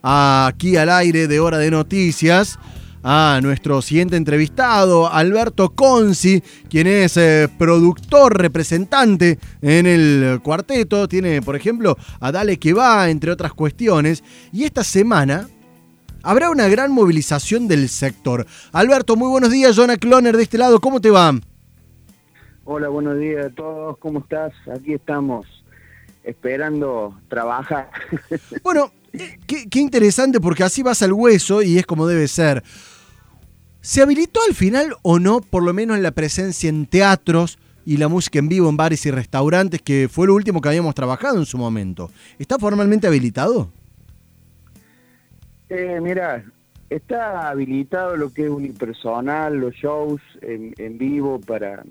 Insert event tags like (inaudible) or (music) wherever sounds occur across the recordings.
aquí al aire de Hora de Noticias a nuestro siguiente entrevistado, Alberto Conci, quien es eh, productor, representante en el cuarteto. Tiene, por ejemplo, a Dale que va, entre otras cuestiones. Y esta semana habrá una gran movilización del sector. Alberto, muy buenos días. Jonah Cloner de este lado, ¿cómo te va? Hola, buenos días a todos. ¿Cómo estás? Aquí estamos esperando trabajar. (laughs) Bueno, Qué, interesante porque así vas al hueso y es como debe ser. ¿Se habilitó al final o no, por lo menos en la presencia en teatros y la música en vivo en bares y restaurantes, que fue lo último que habíamos trabajado en su momento? ¿Está formalmente habilitado? Eh, mira, está habilitado lo que es unipersonal, los shows en, vivo para,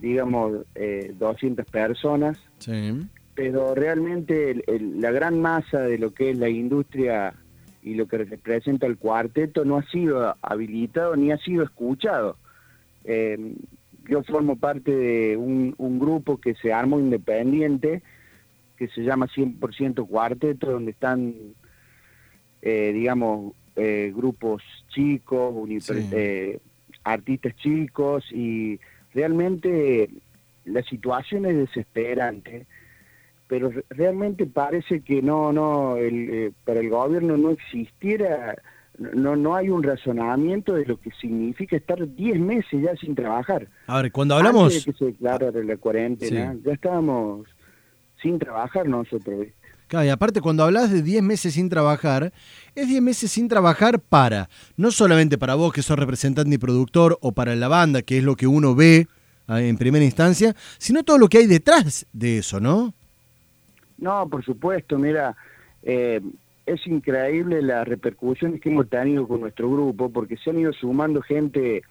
digamos, eh, 200 personas. Sí pero realmente la gran masa de lo que es la industria y lo que representa el cuarteto no ha sido habilitado ni ha sido escuchado. Eh, yo formo parte de un, grupo que se armó independiente, que se llama 100% Cuarteto, donde están, eh, digamos, eh, grupos chicos, artistas chicos, y realmente la situación es desesperante pero realmente parece que no, no, el, eh, para el gobierno no existiera, no, no hay un razonamiento de lo que significa estar 10 meses ya sin trabajar. A ver, cuando hablamos... Antes de que se declarara la cuarentena, ya estábamos sin trabajar nosotros. Claro, y aparte cuando hablas de 10 meses sin trabajar, es 10 meses sin trabajar para, no solamente para vos que sos representante y productor, o para la banda, que es lo que uno ve ah, en primera instancia, sino todo lo que hay detrás de eso, ¿no? No, por supuesto, mira, eh, es increíble las repercusiones que hemos tenido con nuestro grupo, porque se han ido sumando gente,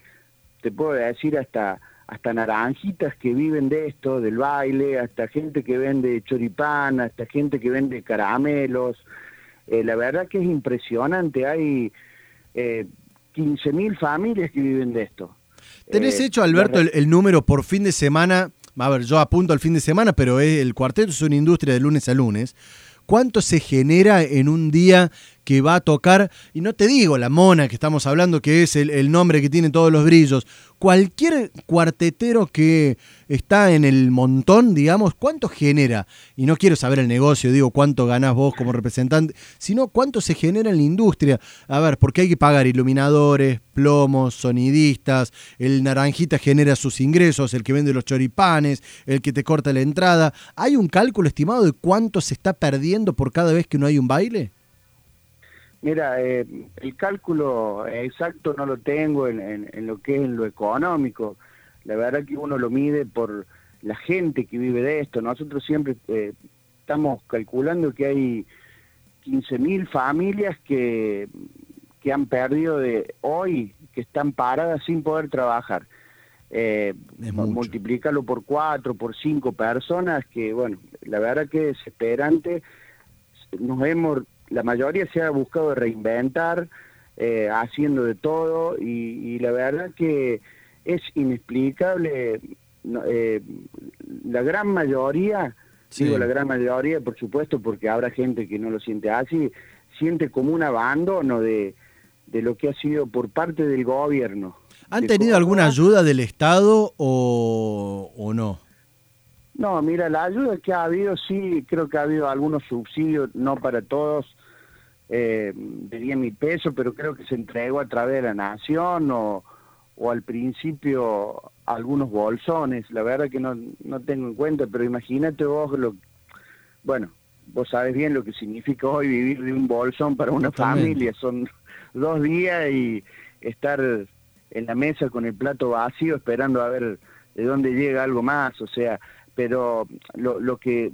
te puedo decir, hasta hasta naranjitas que viven de esto, del baile, hasta gente que vende choripán, hasta gente que vende caramelos. Eh, la verdad que es impresionante, hay eh, 15.000 familias que viven de esto. ¿Tenés eh, hecho, Alberto, el, número por fin de semana a ver, yo apunto al fin de semana, pero el cuarteto es una industria de lunes a lunes. ¿Cuánto se genera en un día que va a tocar? Y no te digo la mona que estamos hablando, que es el, nombre que tiene todos los brillos. Cualquier cuartetero que está en el montón, digamos, ¿cuánto genera? Y no quiero saber el negocio, digo, cuánto ganás vos como representante, sino cuánto se genera en la industria. A ver, porque hay que pagar iluminadores, plomos, sonidistas, el naranjita genera sus ingresos, el que vende los choripanes, el que te corta la entrada. ¿Hay un cálculo estimado de cuánto se está perdiendo por cada vez que no hay un baile? Mira, eh, el cálculo exacto no lo tengo en, lo que es en lo económico. La verdad que uno lo mide por la gente que vive de esto. Nosotros siempre eh, estamos calculando que hay 15.000 familias que, que han perdido de hoy, que están paradas sin poder trabajar. Eh, multiplícalo por cuatro, por cinco personas, que bueno, la verdad que es desesperante. Nos hemos la mayoría se ha buscado reinventar, eh, haciendo de todo, y, la verdad que es inexplicable. Eh, la gran mayoría, digo la gran mayoría, por supuesto, porque habrá gente que no lo siente así, siente como un abandono de, de lo que ha sido por parte del gobierno. ¿Han tenido alguna ayuda del Estado o, o no? No, mira, la ayuda que ha habido, sí, creo que ha habido algunos subsidios, no para todos, eh, de 10 mil pesos, pero creo que se entregó a través de la Nación o, o al principio algunos bolsones. La verdad que no, no tengo en cuenta, pero imagínate vos lo... Bueno, vos sabes bien lo que significa hoy vivir de un bolsón para una familia. Son dos días y estar en la mesa con el plato vacío esperando a ver de dónde llega algo más. O sea, pero lo, lo que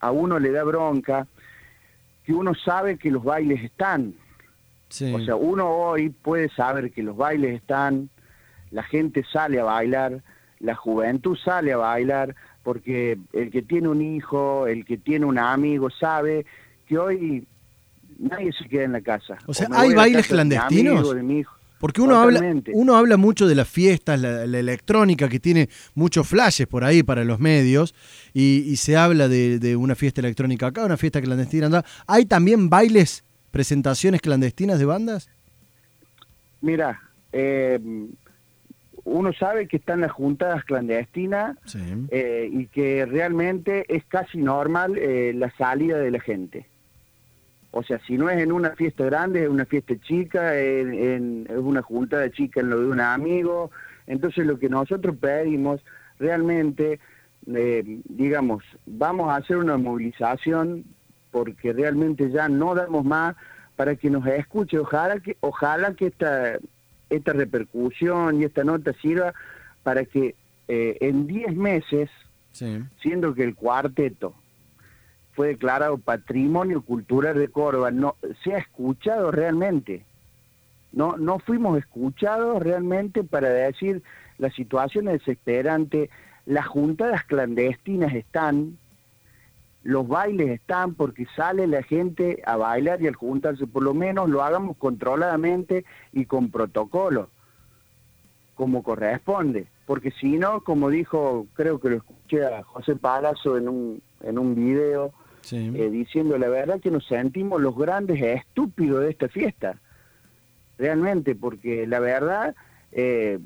a uno le da bronca que uno sabe que los bailes están. O sea, uno hoy puede saber que los bailes están, la gente sale a bailar, la juventud sale a bailar, porque el que tiene un hijo, el que tiene un amigo, sabe que hoy nadie se queda en la casa. O sea, ¿hay bailes clandestinos? Porque uno habla, uno habla mucho de las fiestas, la, electrónica que tiene muchos flashes por ahí para los medios, y, se habla de, una fiesta electrónica acá, una fiesta clandestina acá. ¿Hay también bailes, presentaciones clandestinas de bandas? Mira, eh, uno sabe que están las juntadas clandestinas eh, y que realmente es casi normal eh, la salida de la gente. O sea, si no es en una fiesta grande, es una fiesta chica, en, una junta de chica en lo de un amigo. Entonces lo que nosotros pedimos realmente, eh, digamos, vamos a hacer una movilización porque realmente ya no damos más para que nos escuche. Ojalá que, ojalá que esta, esta repercusión y esta nota sirva para que eh, en 10 meses, siendo que el cuarteto fue declarado Patrimonio Cultural de Córdoba, no se ha escuchado realmente. No, no fuimos escuchados realmente para decir la situación es desesperante, las juntadas clandestinas están, los bailes están porque sale la gente a bailar y al juntarse, por lo menos lo hagamos controladamente y con protocolo, como corresponde. Porque si no, como dijo, creo que lo escuché a José Palazzo en un, en un video, eh, diciendo la verdad que nos sentimos los grandes estúpidos de esta fiesta, realmente, porque la verdad eh,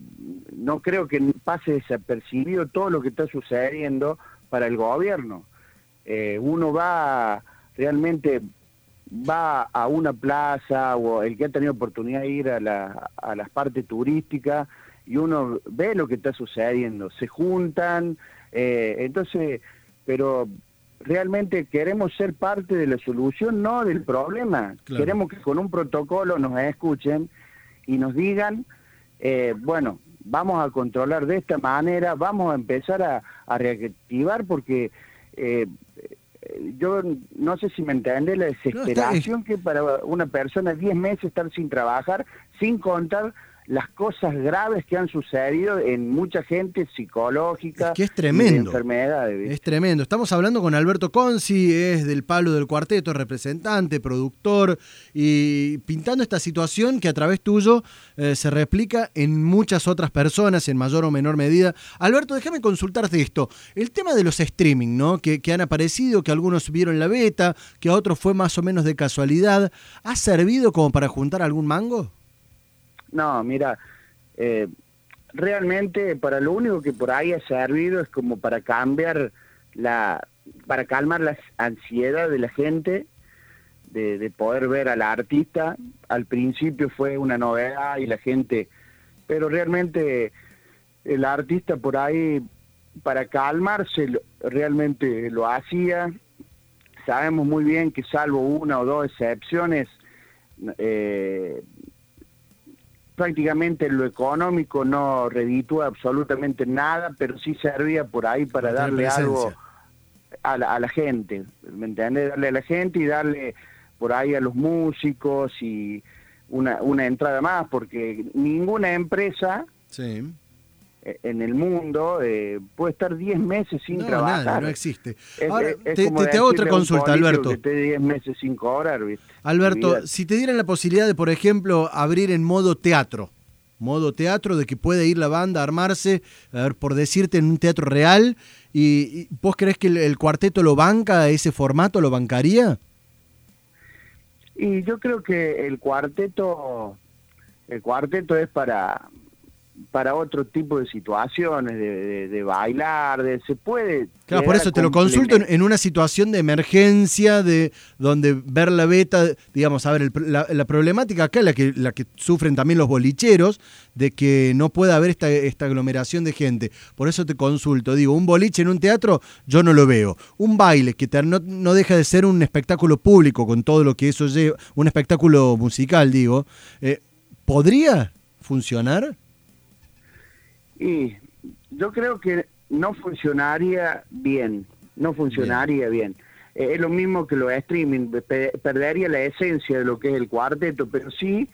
no creo que pase desapercibido todo lo que está sucediendo para el gobierno. Eh, uno va realmente va a una plaza o el que ha tenido oportunidad de ir a, la, a las partes turísticas y uno ve lo que está sucediendo, se juntan, entonces, pero realmente queremos ser parte de la solución, no del problema. Queremos que con un protocolo nos escuchen y nos digan, eh, bueno, vamos a controlar de esta manera, vamos a empezar a, reactivar porque eh, yo no sé si me entiende la desesperación que para una persona 10 meses estar sin trabajar, sin contar las cosas graves que han sucedido en mucha gente psicológica. Es que es tremendo. enfermedades. Es tremendo. Estamos hablando con Alberto Conci, es del palo del cuarteto, representante, productor, y pintando esta situación que a través tuyo eh, se replica en muchas otras personas, en mayor o menor medida. Alberto, déjame consultarte esto. El tema de los streaming, ¿no? Que, que han aparecido, que algunos vieron la beta, que a otros fue más o menos de casualidad. ¿Ha servido como para juntar algún mango? No, mira, eh, realmente para lo único que por ahí ha servido es como para cambiar la, para calmar la ansiedad de la gente de, de poder ver al artista. Al principio fue una novedad y la gente, pero realmente el artista por ahí para calmarse realmente lo hacía. Sabemos muy bien que salvo una o dos excepciones, eh, prácticamente lo económico no reditúa absolutamente nada, pero sí servía por ahí para darle algo a la, gente, ¿me entiendes? Darle a la gente y darle por ahí a los músicos y una, una entrada más, porque ninguna empresa sí. En el mundo eh, puede estar 10 meses sin no, trabajar. Nada, no existe. Ahora, te, hago otra consulta, Alberto. Que 10 meses sin cobrar, ¿viste? Alberto, si te dieran la posibilidad de, por ejemplo, abrir en modo teatro, modo teatro, de que puede ir la banda a armarse, a ver, por decirte, en un teatro real, y, ¿vos crees que el, cuarteto lo banca, ese formato lo bancaría? Y yo creo que el cuarteto, el cuarteto es para, para otro tipo de situaciones, de, bailar, de se puede... Claro, por eso te lo consulto en, una situación de emergencia, de donde ver la beta, digamos, a ver, la, problemática acá, la que, la que sufren también los bolicheros, de que no pueda haber esta, esta aglomeración de gente. Por eso te consulto, digo, un boliche en un teatro yo no lo veo. Un baile que no, no deja de ser un espectáculo público con todo lo que eso lleva, un espectáculo musical, digo, eh, ¿podría funcionar? Y yo creo que no funcionaría bien, no funcionaría bien. Eh, es lo mismo que lo streaming, perdería la esencia de lo que es el cuarteto, pero sí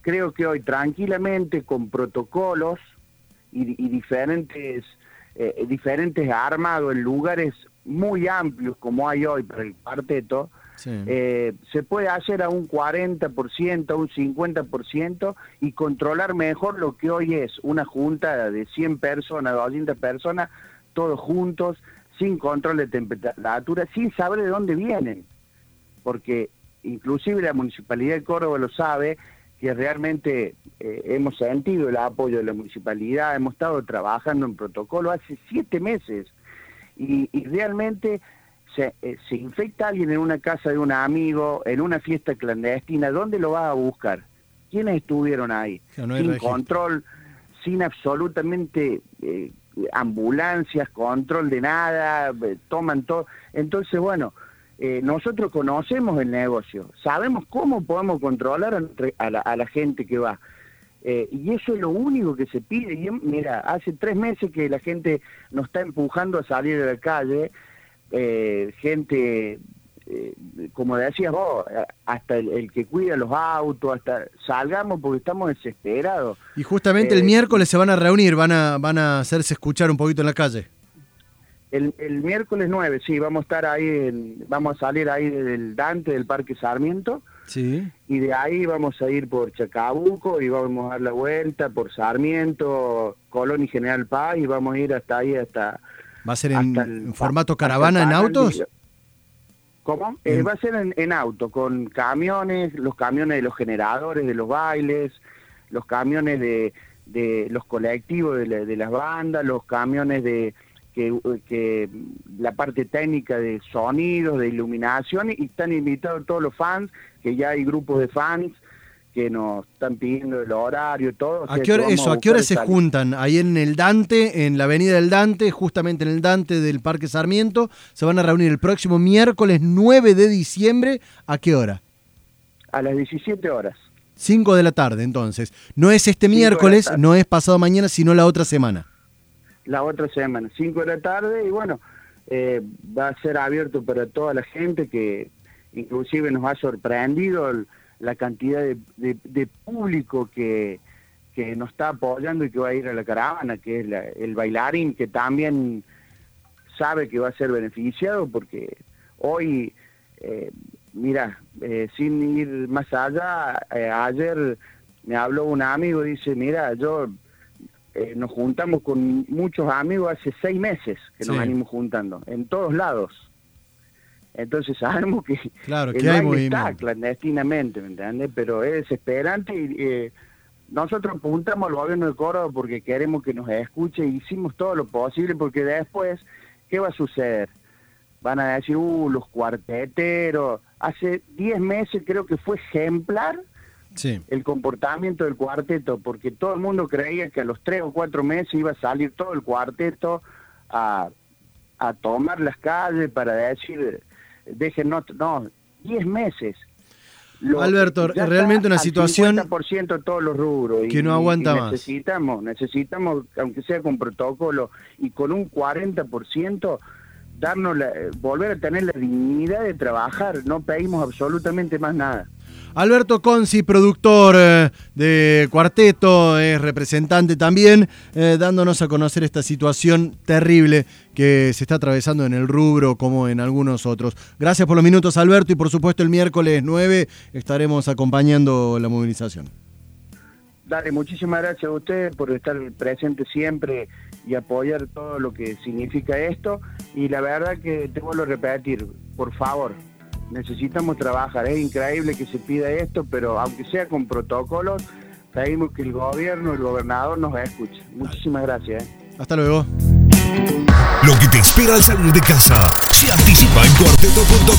creo que hoy tranquilamente con protocolos y, diferentes eh, diferentes armados en lugares muy amplios como hay hoy para el cuarteto, eh, se puede hacer a un 40%, a un 50% y controlar mejor lo que hoy es una junta de 100 personas, 200 personas, todos juntos, sin control de temperatura, sin saber de dónde vienen. Porque inclusive la Municipalidad de Córdoba lo sabe, que realmente eh, hemos sentido el apoyo de la municipalidad, hemos estado trabajando en protocolo hace siete meses y, realmente se, eh, se, infecta alguien en una casa de un amigo, en una fiesta clandestina, ¿dónde lo va a buscar? ¿Quiénes estuvieron ahí? sin control, sin absolutamente eh, ambulancias, control de nada, toman todo. Entonces, bueno, eh, nosotros conocemos el negocio, sabemos cómo podemos controlar a la, a la gente que va. Eh, y eso es lo único que se pide. Y, mira, hace tres meses que la gente nos está empujando a salir de la calle, eh, gente, como decías vos, hasta el, que cuida los autos, hasta salgamos porque estamos desesperados. Y justamente el miércoles se van a reunir, van a, van a hacerse escuchar un poquito en la calle. El, miércoles 9, sí, vamos a estar ahí, vamos a salir ahí del Dante, del Parque Sarmiento. Sí. Y de ahí vamos a ir por Chacabuco y vamos a dar la vuelta por Sarmiento, Colón y General Paz y vamos a ir hasta ahí, hasta... ¿Va a ser en, formato caravana en autos? ¿Cómo? Eh, va a ser en, auto, con camiones, los camiones de los generadores, de los bailes, los camiones de, de los colectivos de, de las bandas, los camiones de que, la parte técnica de sonidos, de iluminación, y están invitados todos los fans, que ya hay grupos de fans que nos están pidiendo el horario, todo. ¿A qué hora, eso, ¿a qué hora se juntan? Ahí en el Dante, en la avenida del Dante, justamente en el Dante del Parque Sarmiento, se van a reunir el próximo miércoles 9 de diciembre, ¿a qué hora? A las 17 horas. 5 de la tarde, entonces. No es este miércoles, no es pasado mañana, sino la otra semana la otra semana, 5 de la tarde, y bueno, eh, va a ser abierto para toda la gente que inclusive nos ha sorprendido la cantidad de, público que, que, nos está apoyando y que va a ir a la caravana, que es el bailarín, que también sabe que va a ser beneficiado porque hoy, eh, mira, eh, sin ir más allá, ayer me habló un amigo y dice, mira, yo eh, nos juntamos con muchos amigos hace seis meses que nos venimos juntando, en todos lados. Entonces (laughs) sabemos que claro, que hay está clandestinamente, ¿me entiendes? Pero es desesperante y eh, nosotros apuntamos al gobierno de Córdoba porque queremos que nos escuche y hicimos todo lo posible porque después, ¿qué va a suceder? Van a decir, uh, los cuarteteros. Hace diez meses creo que fue ejemplar el comportamiento del cuarteto, porque todo el mundo creía que a los tres o cuatro meses iba a salir todo el cuarteto a, tomar las calles para decir, dejen, no, no, diez meses. Alberto, realmente una situación... 50% todos los rubros. Que no aguanta más. Necesitamos, necesitamos, aunque sea con protocolo, y con un 40%, darnos la, volver a tener la dignidad de trabajar. No pedimos absolutamente más nada. Alberto Conci, productor eh, de Cuarteto, es representante también, eh, dándonos a conocer esta situación terrible que se está atravesando en el rubro como en algunos otros. Gracias por los minutos, Alberto, y por supuesto el miércoles 9 estaremos acompañando la movilización. Dale, muchísimas gracias a usted por estar presente siempre y apoyar todo lo que significa esto. Y la verdad que te vuelvo a repetir, por favor, necesitamos trabajar. Es increíble que se pida esto, pero aunque sea con protocolos, pedimos que el gobierno, el gobernador nos escuche. Muchísimas gracias. ¿eh? Hasta luego. Lo que te espera al salir de casa se anticipa en cuarteto.com.